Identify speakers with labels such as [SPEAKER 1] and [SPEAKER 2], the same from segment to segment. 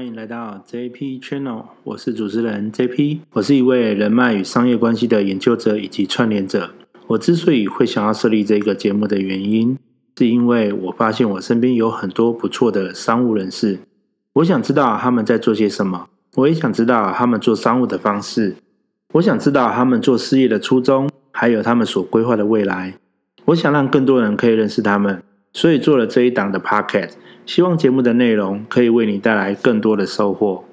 [SPEAKER 1] 欢迎来到 JP Channel，我是主持人 JP，我是一位人脉与商业关系的研究者以及串联者。我之所以会想要设立这个节目的原因，是因为我发现我身边有很多不错的商务人士，我想知道他们在做些什么，我也想知道他们做商务的方式，我想知道他们做事业的初衷，还有他们所规划的未来。我想让更多人可以认识他们，所以做了这一档的 Podcast，希望节目的内容可以为你带来更多的收获。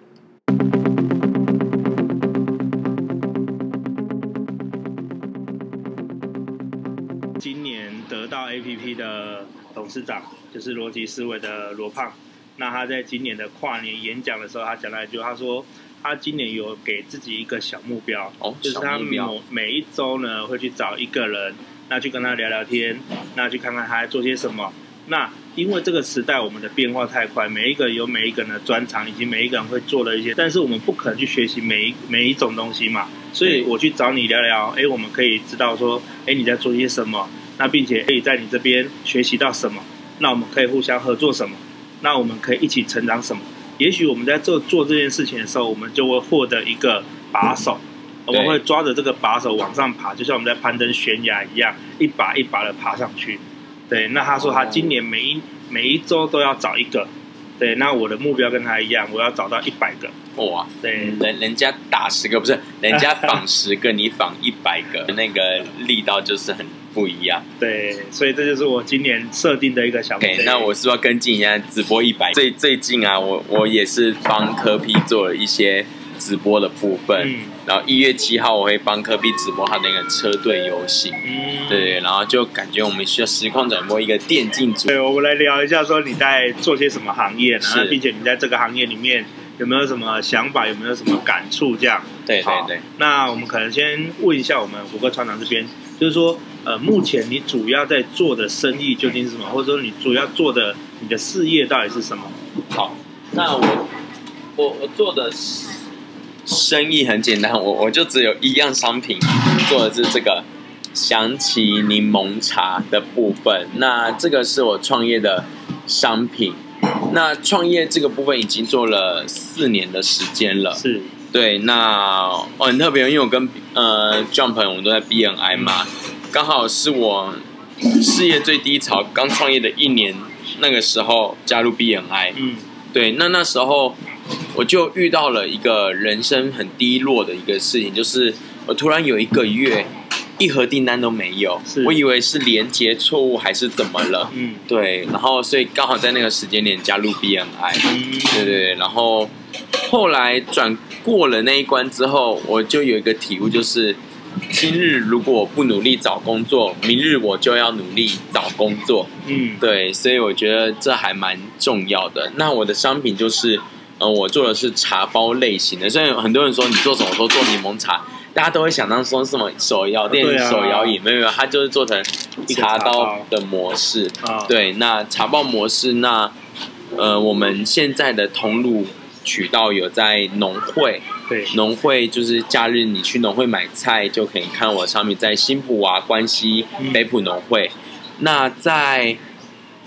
[SPEAKER 1] 今年得到 APP 的董事长就是逻辑思维的罗胖，那他在今年的跨年演讲的时候，他讲了一句，他说他今年有给自己一个小目标，哦，就是他每每一周呢会去找一个人。那去跟他聊聊天，那去看看他在做些什么。那因为这个时代我们的变化太快，每一个有每一个人的专长，以及每一个人会做的一些，但是我们不可能去学习每一每一种东西嘛。所以我去找你聊聊，哎，我们可以知道说，哎，你在做些什么？那并且可以在你这边学习到什么？那我们可以互相合作什么？那我们可以一起成长什么？也许我们在做做这件事情的时候，我们就会获得一个把手。我们会抓着这个把手往上爬，就像我们在攀登悬崖一样，一把一把的爬上去。对，那他说他今年每一每一周都要找一个。对，那我的目标跟他一样，我要找到一百个。哇，对，
[SPEAKER 2] 人人家打十个不是，人家仿十个，你仿一百个，那个力道就是很不一样。
[SPEAKER 1] 对，所以这就是我今年设定的一个小目标。
[SPEAKER 2] Okay, 那我是不是要跟进一下直播一百？最最近啊，我我也是帮科 P 做了一些。直播的部分，嗯、然后一月七号我会帮科比直播他的那个车队游戏，嗯、对，然后就感觉我们需要实况转播一个电竞组。
[SPEAKER 1] 对，我们来聊一下，说你在做些什么行业，然后并且你在这个行业里面有没有什么想法，有没有什么感触？这样，
[SPEAKER 2] 对对对。
[SPEAKER 1] 那我们可能先问一下我们胡哥船长这边，就是说，呃，目前你主要在做的生意究竟是什么，或者说你主要做的你的事业到底是什么？
[SPEAKER 2] 好，那我我我做的是。生意很简单，我我就只有一样商品，做的是这个祥奇柠檬茶的部分。那这个是我创业的商品。那创业这个部分已经做了四年的时间了。
[SPEAKER 1] 是，
[SPEAKER 2] 对。那我很特别，因为我跟呃 Jump 我们都在 BNI 嘛，刚好是我事业最低潮，刚创业的一年，那个时候加入 BNI。嗯，对。那那时候。我就遇到了一个人生很低落的一个事情，就是我突然有一个月一盒订单都没有，我以为是连接错误还是怎么了，嗯，对，然后所以刚好在那个时间点加入 BMI，嗯，对对，然后后来转过了那一关之后，我就有一个体悟，就是今日如果我不努力找工作，明日我就要努力找工作，嗯，对，所以我觉得这还蛮重要的。那我的商品就是。嗯，我做的是茶包类型的，所以很多人说你做什么，说做柠檬茶，大家都会想到说什么手摇店、啊、手摇饮，没有没有，它就是做成茶包的模式。对，那茶包模式，那呃，我们现在的通路渠道有在农会，对，农会就是假日你去农会买菜就可以看我上面在新浦啊、关西、北浦农会。嗯、那在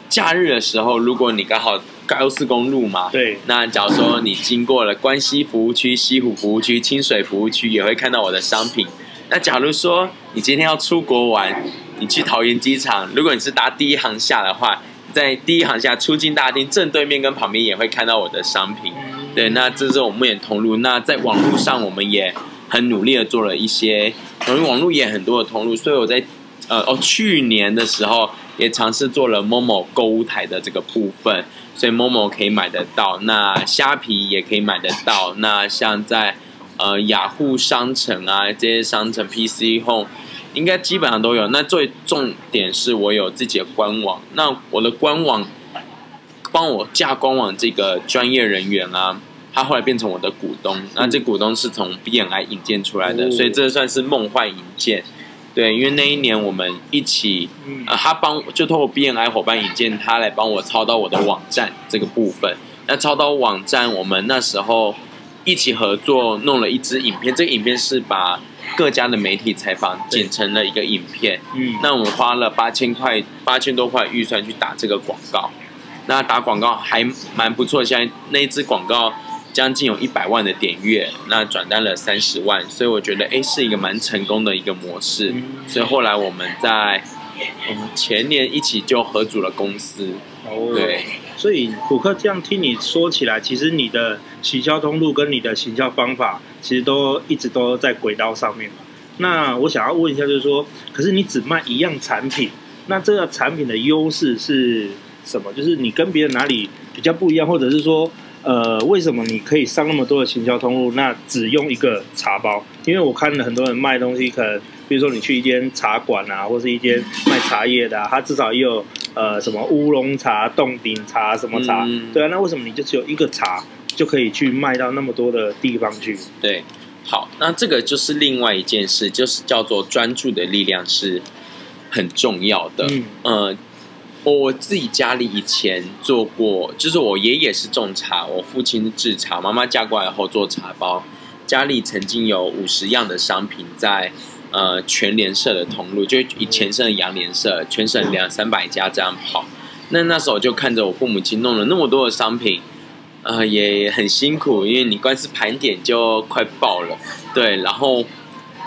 [SPEAKER 2] 假日的时候，如果你刚好。高速公路嘛，对。那假如说你经过了关西服务区、西湖服务区、清水服务区，也会看到我的商品。那假如说你今天要出国玩，你去桃园机场，如果你是搭第一航下的话，在第一航下出境大厅正对面跟旁边也会看到我的商品。对，那这是我们目前通路。那在网络上，我们也很努力的做了一些，因为网络也很多的通路，所以我在呃哦去年的时候也尝试做了 Momo 购物台的这个部分。所以 Momo 可以买得到，那虾皮也可以买得到。那像在呃雅虎商城啊这些商城，PC Home 应该基本上都有。那最重点是我有自己的官网。那我的官网帮我架官网这个专业人员啊，他后来变成我的股东。那这股东是从 BNI 引荐出来的，所以这算是梦幻引荐。对，因为那一年我们一起，呃，他帮就透过 BNI 伙伴引荐他来帮我操刀我的网站这个部分。那操刀网站，我们那时候一起合作弄了一支影片，这个影片是把各家的媒体采访剪成了一个影片。嗯，那我们花了八千块，八千多块预算去打这个广告。那打广告还蛮不错，现在那一支广告将近有一百万的点阅，那转单了三十万，所以我觉得哎是一个蛮成功的一个模式。所以后来我们在我们前年一起就合组了公司。哦，对。
[SPEAKER 1] 所以虎克这样听你说起来，其实你的行销通路跟你的行销方法，其实都一直都在轨道上面。那我想要问一下，就是说，可是你只卖一样产品，那这个产品的优势是什么？就是你跟别人哪里比较不一样，或者是说，呃，为什么你可以上那么多的行销通路，那只用一个茶包？因为我看了很多人卖东西，可能比如说你去一间茶馆啊，或是一间卖茶叶的啊，它至少也有。呃，什么乌龙茶、冻顶茶，什么茶？嗯、对啊，那为什么你就只有一个茶就可以去卖到那么多的地方去？
[SPEAKER 2] 对，好，那这个就是另外一件事，就是叫做专注的力量是很重要的。嗯，呃，我自己家里以前做过，就是我爷爷是种茶，我父亲制茶，妈妈嫁过来后做茶包，家里曾经有五十样的商品在。呃，全联社的通路，就以前是洋联社，全省两三百家这样跑。那那时候就看着我父母亲弄了那么多的商品，呃，也很辛苦，因为你光是盘点就快爆了。对，然后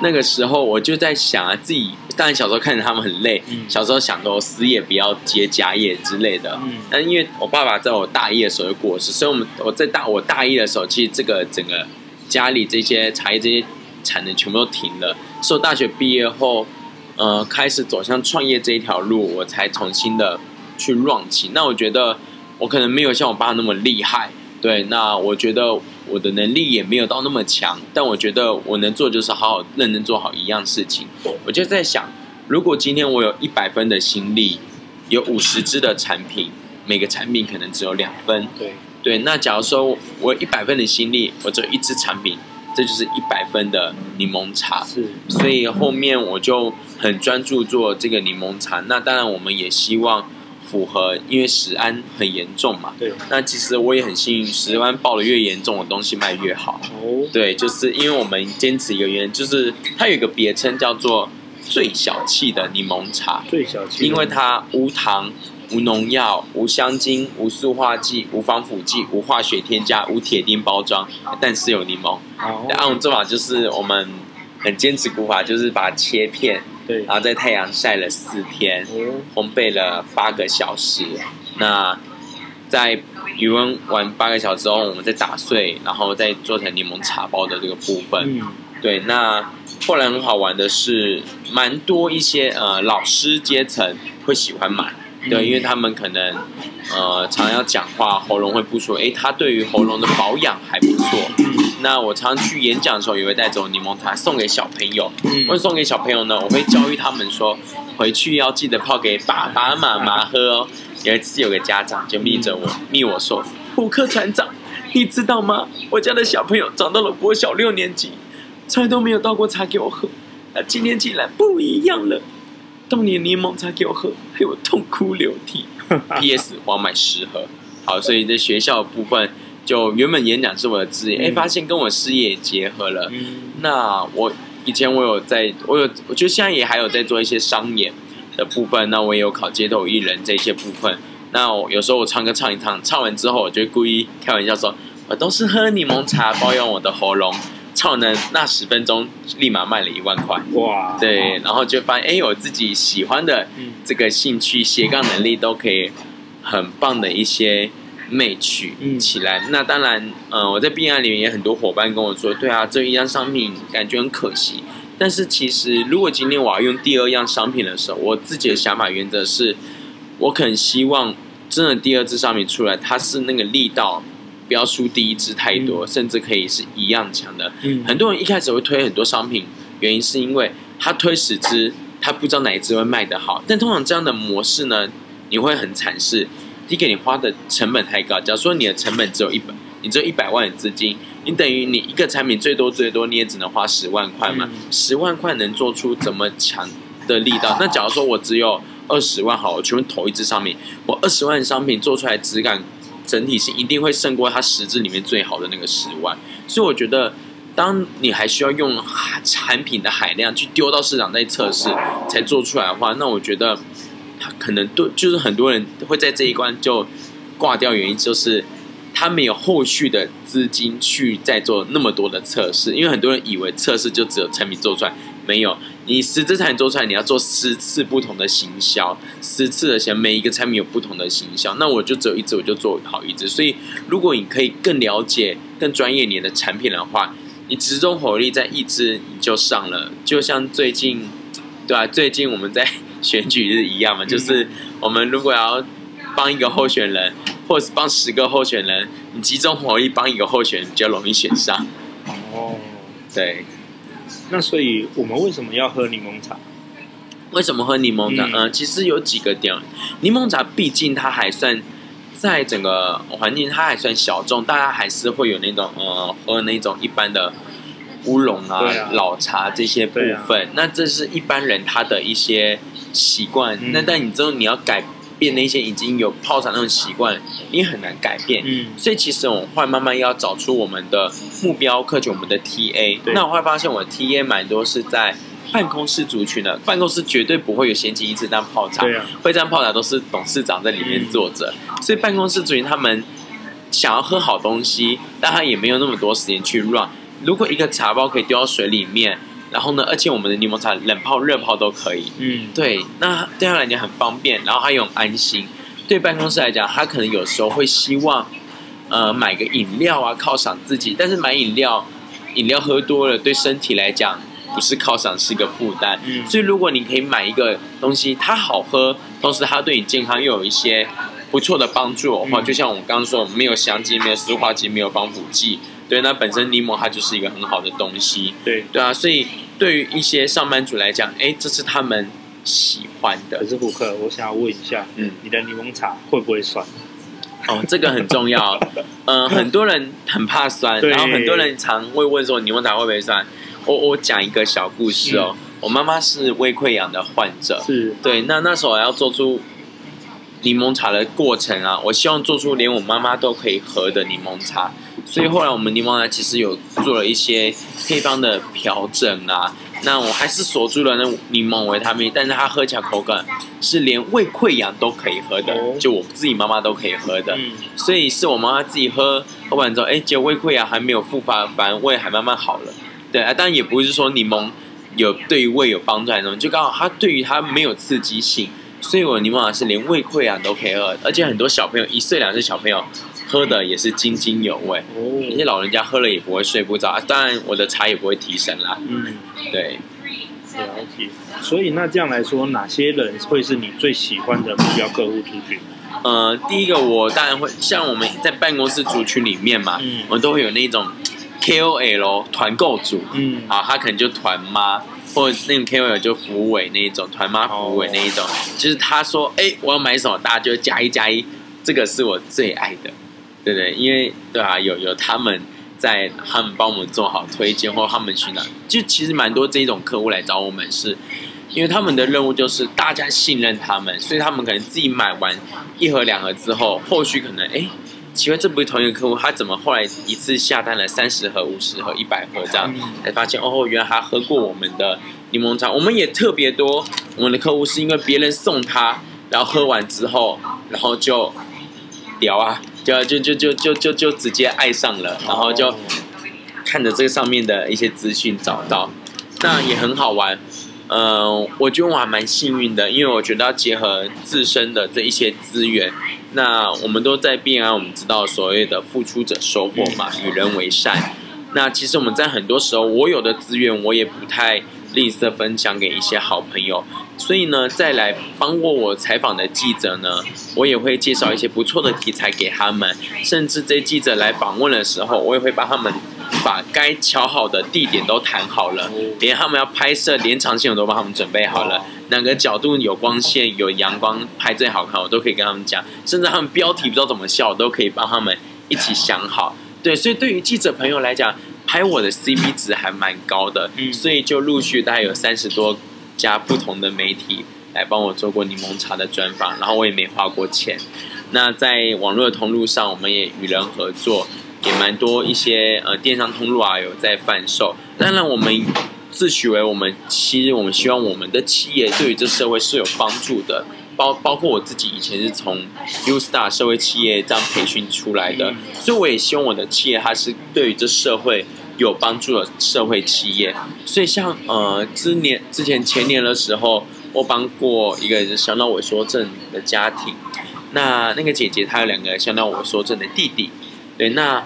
[SPEAKER 2] 那个时候我就在想啊，自己当然小时候看着他们很累，小时候想说死也不要接家业之类的。嗯但因为我爸爸在我大一的时候就过世，所以我们我在大我大一的时候，其实这个整个家里这些茶叶这些。产能全部都停了。是我大学毕业后，呃，开始走向创业这一条路，我才重新的去 run 起。那我觉得我可能没有像我爸那么厉害，对。那我觉得我的能力也没有到那么强，但我觉得我能做就是好好认真做好一样事情。我就在想，如果今天我有一百分的心力，有五十支的产品，每个产品可能只有两分，
[SPEAKER 1] 对
[SPEAKER 2] 对。那假如说我有一百分的心力，我只有一支产品。这就是一百分的柠檬茶，是，所以后面我就很专注做这个柠檬茶。那当然，我们也希望符合，因为食安很严重嘛。对。那其实我也很幸运，食安报的越严重的东西卖越好。哦。对，就是因为我们坚持一个原因，就是它有一个别称叫做最小气的柠檬茶。
[SPEAKER 1] 最小气。
[SPEAKER 2] 因为它无糖。无农药、无香精、无塑化剂、无防腐剂、无化学添加、无铁钉包装，但是有柠檬。哦。那按我们做法就是，我们很坚持古法，就是把它切片，对，然后在太阳晒了四天，oh. 烘焙了八个小时。那在余温完八个小时后，我们再打碎，然后再做成柠檬茶包的这个部分。Mm. 对，那后来很好玩的是，蛮多一些呃老师阶层会喜欢买。对，因为他们可能，呃，常常要讲话，喉咙会不舒服。哎，他对于喉咙的保养还不错。那我常常去演讲的时候，也会带走柠檬茶送给小朋友。会送给小朋友呢，我会教育他们说，回去要记得泡给爸爸妈妈喝哦。有一次有个家长就密着我，密我说，普克船长，你知道吗？我家的小朋友长到了国小六年级，从来都没有倒过茶给我喝，那今天竟然不一样了。当年柠檬茶给我喝，害我痛哭流涕。P.S. 我要买十盒。好，所以在学校部分，就原本演讲是我的职业，哎、嗯，发现跟我事业也结合了。嗯、那我以前我有在，我有，我觉得现在也还有在做一些商演的部分。那我也有考街头艺人这些部分。那我有时候我唱歌唱一唱，唱完之后，我就故意开玩笑说，我都是喝柠檬茶保养我的喉咙。唱呢，那十分钟立马卖了一万块哇！对，然后就发现哎，我自己喜欢的这个兴趣、斜杠能力都可以很棒的一些 match 起来。嗯、那当然，嗯、呃，我在 B 案里面也很多伙伴跟我说，对啊，这一样商品感觉很可惜。但是其实，如果今天我要用第二样商品的时候，我自己的想法原则是，我可能希望真的第二支商品出来，它是那个力道。不要输第一支太多，嗯、甚至可以是一样强的。嗯、很多人一开始会推很多商品，原因是因为他推十支，他不知道哪一支会卖得好。但通常这样的模式呢，你会很惨是，第一个你花的成本太高。假如说你的成本只有一百，你只有一百万的资金，你等于你一个产品最多最多你也只能花十万块嘛。十、嗯、万块能做出怎么强的力道？那假如说我只有二十万，好，我全部投一支商品，我二十万的商品做出来质感。整体性一定会胜过它十支里面最好的那个十万，所以我觉得，当你还需要用产品的海量去丢到市场内测试才做出来的话，那我觉得，它可能对，就是很多人会在这一关就挂掉，原因就是他没有后续的资金去再做那么多的测试，因为很多人以为测试就只有产品做出来，没有，你十只产品做出来，你要做十次不同的行销，十次的钱，每一个产品有不同的行销，那我就只有一只，我就做好一支。所以，如果你可以更了解、更专业你的产品的话，你集中火力在一支你就上了，就像最近，对啊，最近我们在选举是一样嘛，就是我们如果要帮一个候选人，或者是帮十个候选人，你集中火力帮一个候选人比较容易选上。
[SPEAKER 1] 哦，
[SPEAKER 2] 对。
[SPEAKER 1] 那所以我们为什么要喝柠檬茶？
[SPEAKER 2] 为什么喝柠檬茶？嗯、呃，其实有几个点。柠檬茶毕竟它还算在整个环境，它还算小众，大家还是会有那种呃喝那种一般的乌龙啊、啊老茶这些部分。啊、那这是一般人他的一些习惯。嗯、那但你之后你要改。变那些已经有泡茶那种习惯，你很难改变。嗯，所以其实我们会慢慢要找出我们的目标客群，我们的 TA。那我会发现，我的 TA 蛮多是在办公室族群的，办公室绝对不会有闲情逸致当泡茶。对啊，会这样泡茶都是董事长在里面坐着。嗯、所以办公室族群他们想要喝好东西，但他也没有那么多时间去 run。如果一个茶包可以丢到水里面。然后呢，而且我们的柠檬茶冷泡、热泡都可以。嗯，对，那对他来讲很方便，然后他又很安心。对办公室来讲，他可能有时候会希望，呃，买个饮料啊犒赏自己。但是买饮料，饮料喝多了对身体来讲不是犒赏，是一个负担。嗯，所以如果你可以买一个东西，它好喝，同时它对你健康又有一些不错的帮助的话，嗯，就像我们刚刚说，没有香精、没有塑化剂、没有防腐剂。对，那本身柠檬它就是一个很好的东西。对，对啊，所以。对于一些上班族来讲，哎，这是他们喜欢的。
[SPEAKER 1] 可是胡克，我想要问一下，嗯，你的柠檬茶会不会酸？
[SPEAKER 2] 哦，这个很重要。嗯、呃，很多人很怕酸，然后很多人常会问说，柠檬茶会不会酸？我我讲一个小故事哦。嗯、我妈妈是胃溃疡的患者，是对。那那时候我要做出柠檬茶的过程啊，我希望做出连我妈妈都可以喝的柠檬茶。所以后来我们柠檬呢其实有做了一些配方的调整啊，那我还是锁住了那柠檬维他命，但是它喝起来口感是连胃溃疡都可以喝的，就我自己妈妈都可以喝的，所以是我妈妈自己喝喝完之后，哎，结果胃溃疡还没有复发，反而胃还慢慢好了。对啊，当然也不是说柠檬有对于胃有帮助还是什么，就刚好它对于它没有刺激性，所以我柠檬茶是连胃溃疡都可以喝，而且很多小朋友一岁两岁小朋友。喝的也是津津有味，那些老人家喝了也不会睡不着，当然我的茶也不会提神啦。嗯，对，
[SPEAKER 1] 了解。所以那这样来说，哪些人会是你最喜欢的目标客户族群？
[SPEAKER 2] 呃，第一个我当然会像我们在办公室族群里面嘛，嗯，我们都会有那种 KOL 团购组，嗯，啊，他可能就团妈，或者那种 KOL 就福委那一种团妈福委那一种，就是他说，哎，我要买什么，大家就加一加一，这个是我最爱的。对对，因为对啊，有有他们在，他们帮我们做好推荐，或他们去哪，就其实蛮多这种客户来找我们是，因为他们的任务就是大家信任他们，所以他们可能自己买完一盒两盒之后，后续可能哎，奇怪，这不是同一个客户，他怎么后来一次下单了三十盒、五十盒、一百盒这样，才发现哦，原来他喝过我们的柠檬茶。我们也特别多，我们的客户是因为别人送他，然后喝完之后，然后就聊啊。就就就就就就就直接爱上了，然后就看着这个上面的一些资讯找到，那也很好玩。嗯、我觉得我还蛮幸运的，因为我觉得要结合自身的这一些资源。那我们都在变啊，我们知道所谓的付出者收获嘛，与人为善。那其实我们在很多时候，我有的资源我也不太吝啬分享给一些好朋友。所以呢，再来帮过我采访的记者呢，我也会介绍一些不错的题材给他们。甚至这记者来访问的时候，我也会帮他们把该乔好的地点都谈好了，连他们要拍摄连长线我都帮他们准备好了，哪个角度有光线、有阳光拍最好看，我都可以跟他们讲。甚至他们标题不知道怎么笑，我都可以帮他们一起想好。对，所以对于记者朋友来讲，拍我的 CP 值还蛮高的，嗯所以就陆续大概有三十多。家不同的媒体来帮我做过柠檬茶的专访，然后我也没花过钱。那在网络的通路上，我们也与人合作，也蛮多一些呃电商通路啊有在贩售。当然，我们自诩为我们其实我们希望我们的企业对于这社会是有帮助的，包包括我自己以前是从 U Star 社会企业这样培训出来的，所以我也希望我的企业它是对于这社会有帮助的社会企业。所以像呃，之年之前前年的时候，我帮过一个小脑萎缩症的家庭，那那个姐姐她有两个小脑萎缩症的弟弟，对，那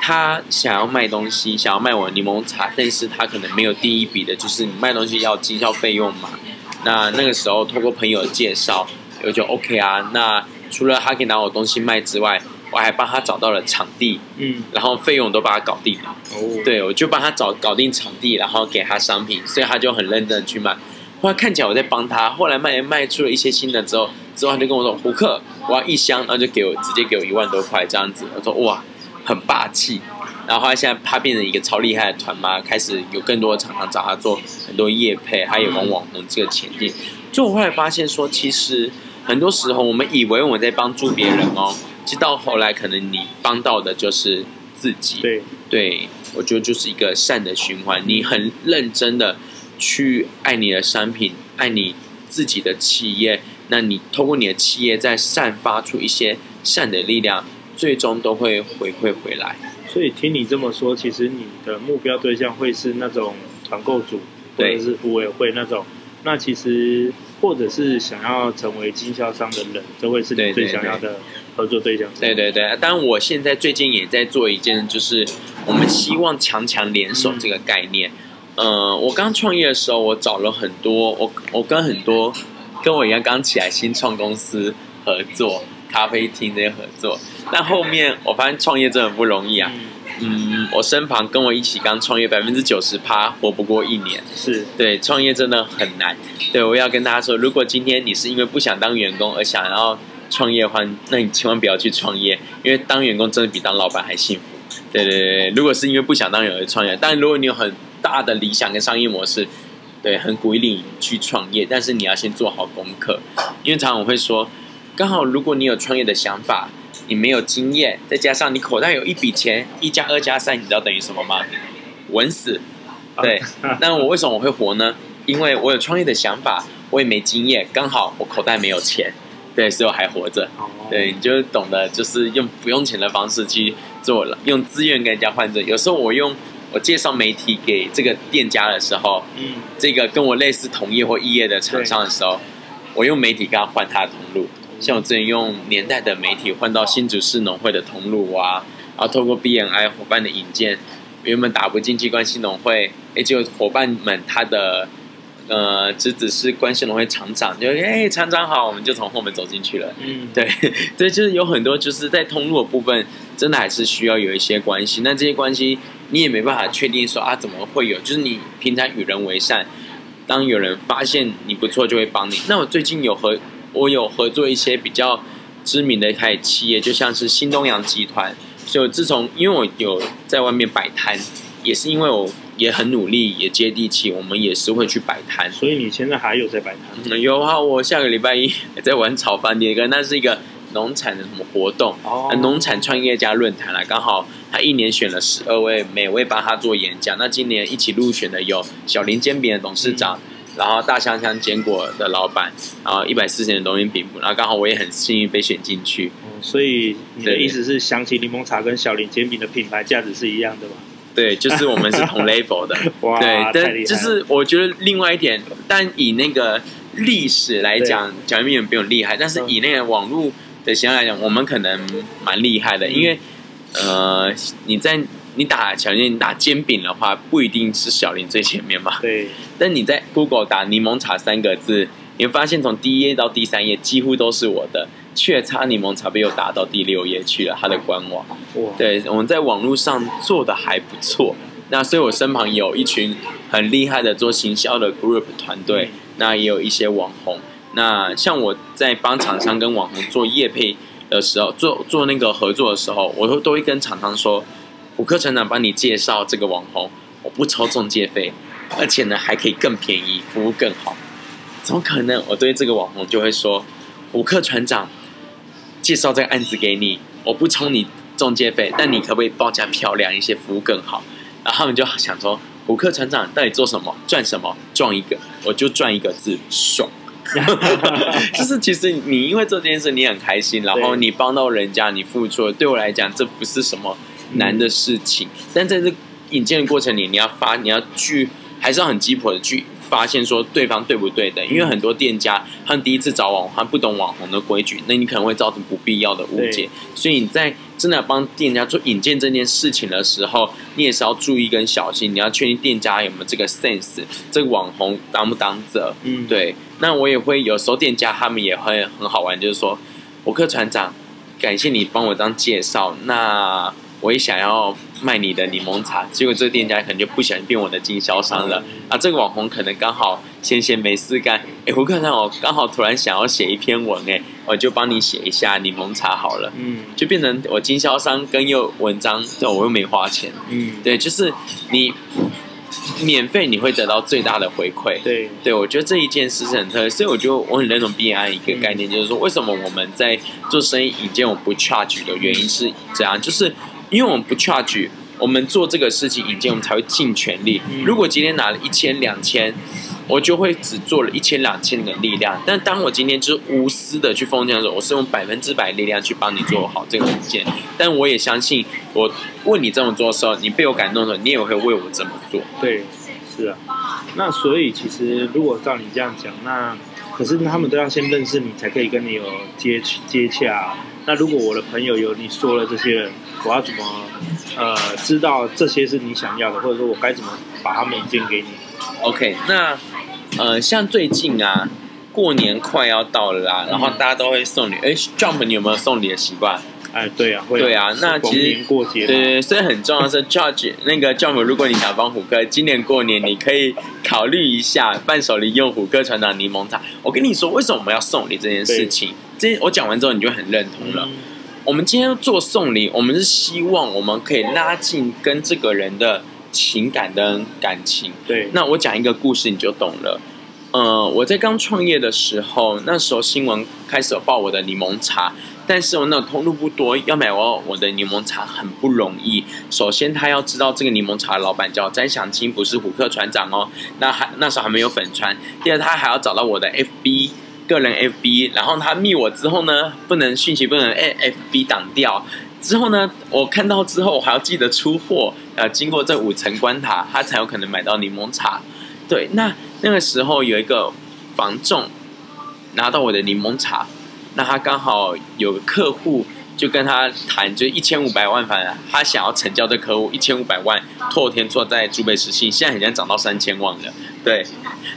[SPEAKER 2] 她想要卖东西，想要卖我柠檬茶，但是她可能没有第一笔的，就是你卖东西要经销费用嘛。那那个时候，透过朋友介绍，我就 OK 啊。那除了他可以拿我东西卖之外，我还帮他找到了场地，嗯，然后费用都帮他搞定了。哦，对，我就帮他找搞定场地，然后给他商品，所以他就很认真的去卖。后来看起来我在帮他，后来卖卖出了一些新的之后，之后他就跟我说：“胡克，我要一箱，然后就给我直接给我一万多块这样子。”我说：“哇，很霸气。”然后后来现在他变成一个超厉害的团妈，开始有更多的厂商找他做很多业配，还有往网红这个前进。就我后来发现说，其实很多时候我们以为我们在帮助别人哦，其实到后来可能你帮到的就是自己。对，对我觉得就是一个善的循环。你很认真的去爱你的商品，爱你自己的企业，那你通过你的企业再散发出一些善的力量，最终都会回馈回来。
[SPEAKER 1] 所以听你这么说，其实你的目标对象会是那种团购组，或者是服委会那种。那其实或者是想要成为经销商的人，这会是你最想要的合作对象。
[SPEAKER 2] 对对对。当然，我现在最近也在做一件，就是我们希望强强联手这个概念。嗯、呃，我刚创业的时候，我找了很多，我我跟很多跟我一样刚起来新创公司合作。咖啡厅这些合作，但后面我发现创业真的不容易啊。嗯，我身旁跟我一起刚创业，百分之九十趴活不过一年。是对，创业真的很难。对，我要跟大家说，如果今天你是因为不想当员工而想要创业的话，那你千万不要去创业，因为当员工真的比当老板还幸福。对对对，如果是因为不想当员工而创业，但如果你有很大的理想跟商业模式，对，很鼓励你去创业，但是你要先做好功课，因为常常我会说。刚好，如果你有创业的想法，你没有经验，再加上你口袋有一笔钱，一加二加三，你知道等于什么吗？稳死。对，那我为什么我会活呢？因为我有创业的想法，我也没经验，刚好我口袋没有钱，对，所以我还活着。对，你就懂得就是用不用钱的方式去做了，用资源跟人家换着。有时候我用我介绍媒体给这个店家的时候，嗯，这个跟我类似同业或异业的厂商的时候，我用媒体跟他换他的通路。像我之前用年代的媒体换到新竹市农会的通路啊，然后透过 BNI 伙伴的引荐，原本打不进去关系农会，哎，就伙伴们他的呃侄子是关系农会厂长，就哎厂长好，我们就从后门走进去了。嗯，对，这 就是有很多就是在通路的部分，真的还是需要有一些关系。那这些关系你也没办法确定说啊怎么会有，就是你平常与人为善，当有人发现你不错就会帮你。那我最近有合 我有合作一些比较知名的一台企业，就像是新东阳集团。所以自从因为我有在外面摆摊，也是因为我也很努力，也接地气，我们也是会去摆摊。
[SPEAKER 1] 所以你现在还有在摆摊？
[SPEAKER 2] 嗯，有啊，我下个礼拜一在玩炒饭店，跟那是一个农产的什么活动？哦，农产创业家论坛啦，刚好他一年选了十二位，每位帮他做演讲。那今年一起入选的有小林煎饼的董事长。嗯然后大香香坚果的老板，然后一百四十年的农业饼铺，然后刚好我也很幸运被选进去。
[SPEAKER 1] 嗯，所以你的意思是，想起柠檬茶跟小林煎饼的品牌价值是一样的吗？
[SPEAKER 2] 对，就是我们是同 level 的。哇，对，但就是我觉得另外一点，但以那个历史来讲，小林煎饼比较厉害，但是以那个网络的形象来讲，我们可能蛮厉害的，因为呃，你在。你打小林，你打煎饼的话，不一定是小林最前面嘛。对。但你在 Google 打柠檬茶三个字，你会发现从第一页到第三页几乎都是我的，却差柠檬茶被又打到第六页去了，它的官网。对，我们在网络上做的还不错。那所以我身旁有一群很厉害的做行销的 group 团队，那也有一些网红。那像我在帮厂商跟网红做业配的时候，做做那个合作的时候，我都都会跟厂商说。虎克船长帮你介绍这个网红，我不抽中介费，而且呢还可以更便宜，服务更好。怎么可能？我对这个网红就会说，虎克船长介绍这个案子给你，我不充你中介费，但你可不可以报价漂亮一些，服务更好？然后他们就想说，胡克船长到底做什么，赚什么？赚一个，我就赚一个字，爽。就是其实你因为做这件事你很开心，然后你帮到人家，你付出了，对我来讲这不是什么难的事情。嗯、但在这引荐的过程里，你要发，你要去，还是要很鸡婆的去。发现说对方对不对的，因为很多店家他们第一次找网红，他不懂网红的规矩，那你可能会造成不必要的误解。所以你在真的要帮店家做引荐这件事情的时候，你也是要注意跟小心，你要确定店家有没有这个 sense，这个网红当不当责。嗯，对。那我也会有时候店家他们也会很好玩，就是说，我客船长，感谢你帮我这样介绍，那。我也想要卖你的柠檬茶，结果这个店家可能就不小心变我的经销商了。啊，这个网红可能刚好闲闲没事干，哎，虎克我刚好突然想要写一篇文，哎，我就帮你写一下柠檬茶好了。嗯，就变成我经销商跟又文章，对，我又没花钱。嗯，对，就是你免费你会得到最大的回馈。对，对我觉得这一件事是很特别，所以我觉得我很认同 BNI 一个概念，就是说为什么我们在做生意引荐我不 charge 的原因是这样，就是。因为我们不 charge，我们做这个事情引荐，我们才会尽全力。如果今天拿了一千两千，我就会只做了一千两千的力量。但当我今天就是无私的去奉献的时候，我是用百分之百力量去帮你做好这个引荐。但我也相信，我为你这么做的时候，你被我感动的时候，你也会为我这么做。
[SPEAKER 1] 对，是啊。那所以其实如果照你这样讲，那可是他们都要先认识你，才可以跟你有接接洽。那如果我的朋友有你说了这些，我要怎么呃知道这些是你想要的，或者说我该怎么把他们引荐给你
[SPEAKER 2] ？OK，那呃像最近啊，过年快要到了啦，然后大家都会送礼。哎，Jump，你有没有送礼的习惯？
[SPEAKER 1] 哎，对啊，会
[SPEAKER 2] 对啊。那其实
[SPEAKER 1] 过节，
[SPEAKER 2] 对对，所以很重要的是，Judge 那个 Jump，如果你想帮虎哥，今年过年你可以考虑一下伴手礼用虎哥船长柠檬茶。我跟你说，为什么我们要送礼这件事情？这我讲完之后，你就很认同了。嗯、我们今天做送礼，我们是希望我们可以拉近跟这个人的情感跟感情。对，那我讲一个故事，你就懂了。呃，我在刚创业的时候，那时候新闻开始有报我的柠檬茶，但是我那个通路不多，要买我我的柠檬茶很不容易。首先，他要知道这个柠檬茶的老板叫詹祥青，不是虎克船长哦。那还那时候还没有粉专。第二，他还要找到我的 FB。个人 FB，然后他密我之后呢，不能讯息不能 FB 挡掉。之后呢，我看到之后，我还要记得出货，呃，经过这五层关卡，他才有可能买到柠檬茶。对，那那个时候有一个房仲拿到我的柠檬茶，那他刚好有个客户就跟他谈，就一千五百万，反正他想要成交的客户一千五百万，拓天错在竹北实信，现在已经涨到三千万了。对，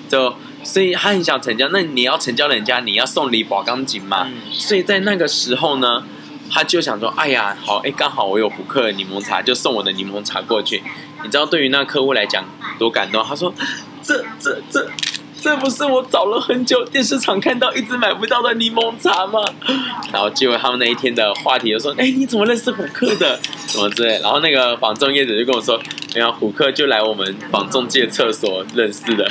[SPEAKER 2] 就。所以他很想成交，那你要成交人家，你要送礼宝钢琴嘛。所以在那个时候呢，他就想说：“哎呀，好，哎，刚好我有补课的柠檬茶，就送我的柠檬茶过去。”你知道对于那客户来讲多感动？他说：“这、这、这。”这不是我找了很久电视厂看到一直买不到的柠檬茶吗？然后结果他们那一天的话题就说：“哎，你怎么认识虎克的？什么之类？”然后那个房仲业者就跟我说：“没有，虎克就来我们房仲借厕所认识的。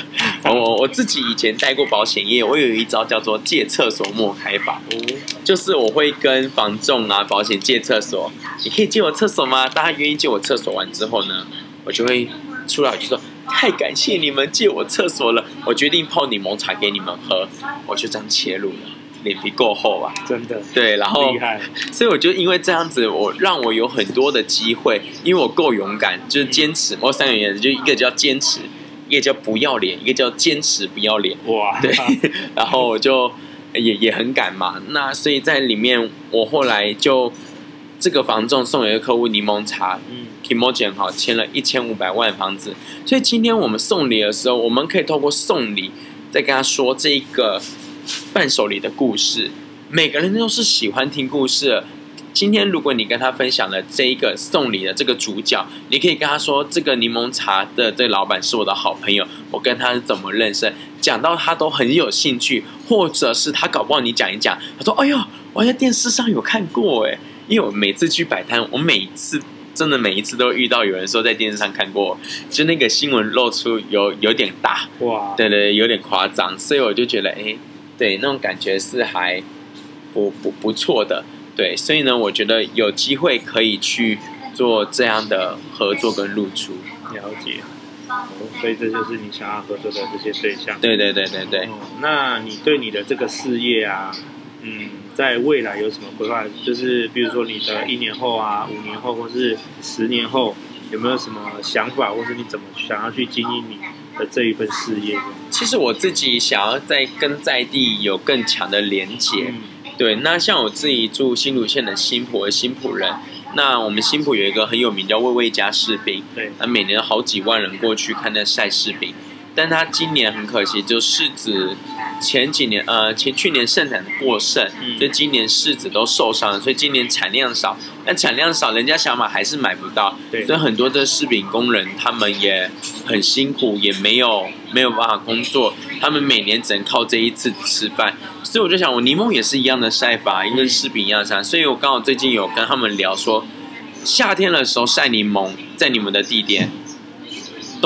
[SPEAKER 2] 我我自己以前带过保险业，我有一招叫做借厕所莫开法，就是我会跟房仲啊保险借厕所，你可以借我厕所吗？大家愿意借我厕所完之后呢，我就会出来就说。”太感谢你们借我厕所了，我决定泡柠檬茶给你们喝，我就这样切入了，脸皮够厚啊？
[SPEAKER 1] 真的，
[SPEAKER 2] 对，然后，厉害，所以我就因为这样子，我让我有很多的机会，因为我够勇敢，就是坚持。我三个原则，就一个叫坚持，一个叫不要脸，一个叫坚持不要脸。哇，对，然后我就也也很敢嘛。那所以在里面，我后来就。这个房仲送给一个客户柠檬茶，嗯，Kimoji 好签了一千五百万的房子，所以今天我们送礼的时候，我们可以透过送礼再跟他说这个伴手礼的故事。每个人都是喜欢听故事的。今天如果你跟他分享了这一个送礼的这个主角，你可以跟他说这个柠檬茶的这个老板是我的好朋友，我跟他是怎么认识，讲到他都很有兴趣，或者是他搞不好你讲一讲，他说哎呦，我在电视上有看过哎。因为我每次去摆摊，我每一次真的每一次都遇到有人说在电视上看过，就那个新闻露出有有点大哇，对对，有点夸张，所以我就觉得哎，对，那种感觉是还不不不错的，对，所以呢，我觉得有机会可以去做这样的合作跟露出。
[SPEAKER 1] 了解，所以这就是你想要合作的这些对象。
[SPEAKER 2] 对对对对对。
[SPEAKER 1] 哦，那你对你的这个事业啊，嗯，在未来有什么规划？就是比如说你的一年后啊、五年后或是十年后，有没有什么想法，或是你怎么想要去经营你的这一份事业？
[SPEAKER 2] 其实我自己想要在跟在地有更强的连接。嗯对，那像我自己住新竹县的新浦的新浦人，那我们新浦有一个很有名叫魏魏家士兵，对，那每年好几万人过去看那晒柿饼，但他今年很可惜，就柿子。前几年，呃，前去年盛产过剩，所以今年柿子都受伤了，所以今年产量少。但产量少，人家想买还是买不到。对，所以很多的柿饼工人他们也很辛苦，也没有没有办法工作，他们每年只能靠这一次吃饭。所以我就想，我柠檬也是一样的晒法，因为柿饼一样晒。所以我刚好最近有跟他们聊说，夏天的时候晒柠檬在你们的地点。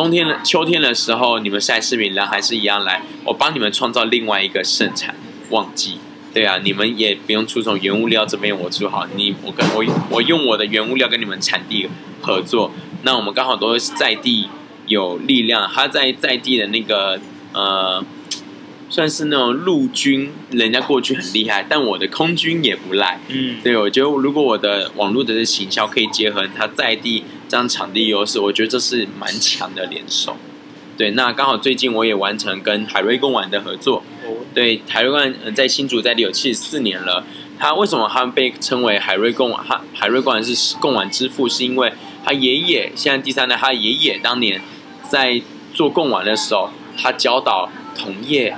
[SPEAKER 2] 冬天的、秋天的时候，你们晒视频，然后还是一样来，我帮你们创造另外一个盛产旺季。对啊，你们也不用出从原物料这边我出好，你我跟我我用我的原物料跟你们产地合作，那我们刚好都是在地有力量，他在在地的那个呃。算是那种陆军，人家过去很厉害，但我的空军也不赖。嗯，对，我觉得如果我的网络的行销可以结合他在地这样场地优势，我觉得这是蛮强的联手。对，那刚好最近我也完成跟海瑞贡丸的合作。对，海瑞贡在新竹在里有七十四年了。他为什么他被称为海瑞贡丸？他海瑞贡丸是贡丸之父，是因为他爷爷现在第三代，他爷爷当年在做贡丸的时候，他教导同业。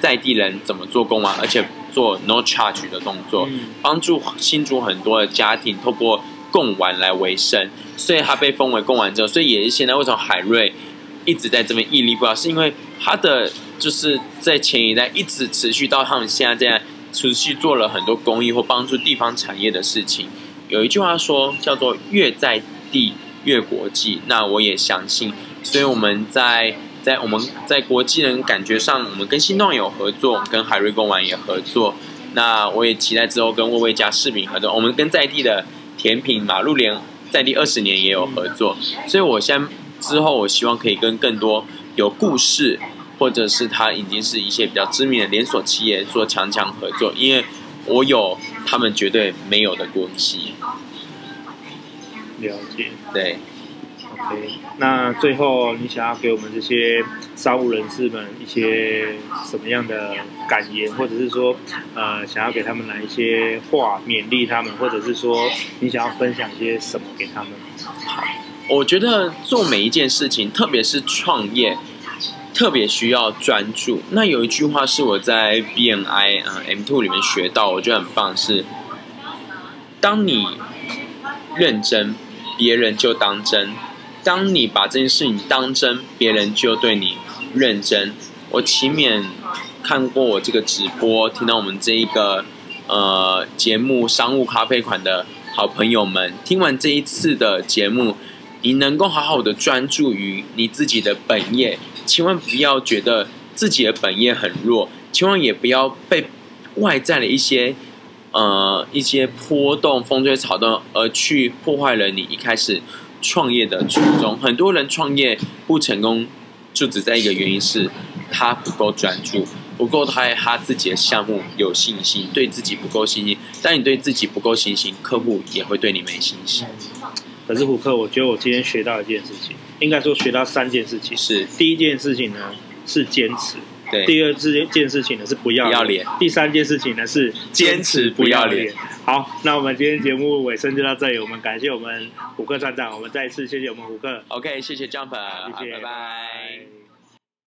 [SPEAKER 2] 在地人怎么做贡丸，而且做 no charge 的动作，帮助新竹很多的家庭透过贡丸来为生，所以他被封为贡丸之后，所以也是现在为什么海瑞一直在这边屹立不倒，是因为他的就是在前一代一直持续到他们现在这样持续做了很多公益或帮助地方产业的事情。有一句话说叫做越在地越国际，那我也相信，所以我们在。在我们在国际人感觉上，我们跟新创有合作，跟海瑞贡丸也合作。那我也期待之后跟味味家柿饼合作。我们跟在地的甜品马路连在第二十年也有合作。所以我现在之后，我希望可以跟更多有故事，或者是他已经是一些比较知名的连锁企业做强强合作，因为我有他们绝对没有的东西。
[SPEAKER 1] 了解，对。那最后，你想要给我们这些商务人士们一些什么样的感言，或者是说，呃，想要给他们来一些话勉励他们，或者是说，你想要分享一些什么给他们？
[SPEAKER 2] 好，我觉得做每一件事情，特别是创业，特别需要专注。那有一句话是我在 BNI 啊 M Two 里面学到，我觉得很棒，是当你认真，别人就当真。当你把这件事情当真，别人就对你认真。我期勉看过我这个直播，听到我们这一个呃节目商务咖啡款的好朋友们，听完这一次的节目，你能够好好的专注于你自己的本业，千万不要觉得自己的本业很弱，千万也不要被外在的一些呃一些波动、风吹草动而去破坏了你一开始。创业的初衷，很多人创业不成功，就只在一个原因是，他不够专注，不够他他自己的项目有信心，对自己不够信心。当你对自己不够信心，客户也会对你没信心。
[SPEAKER 1] 可是胡克，我觉得我今天学到一件事情，应该说学到三件事情。
[SPEAKER 2] 是
[SPEAKER 1] 第一件事情呢，是坚持。
[SPEAKER 2] 对，
[SPEAKER 1] 第二件事情呢是不要
[SPEAKER 2] 不要脸，
[SPEAKER 1] 第三件事情呢是坚持不要脸。好，那我们今天节目尾声就到这里，我们感谢我们虎克船长，我们再一次谢谢我们虎克。
[SPEAKER 2] OK，谢谢 Jump，
[SPEAKER 1] 谢谢，
[SPEAKER 2] 拜。拜。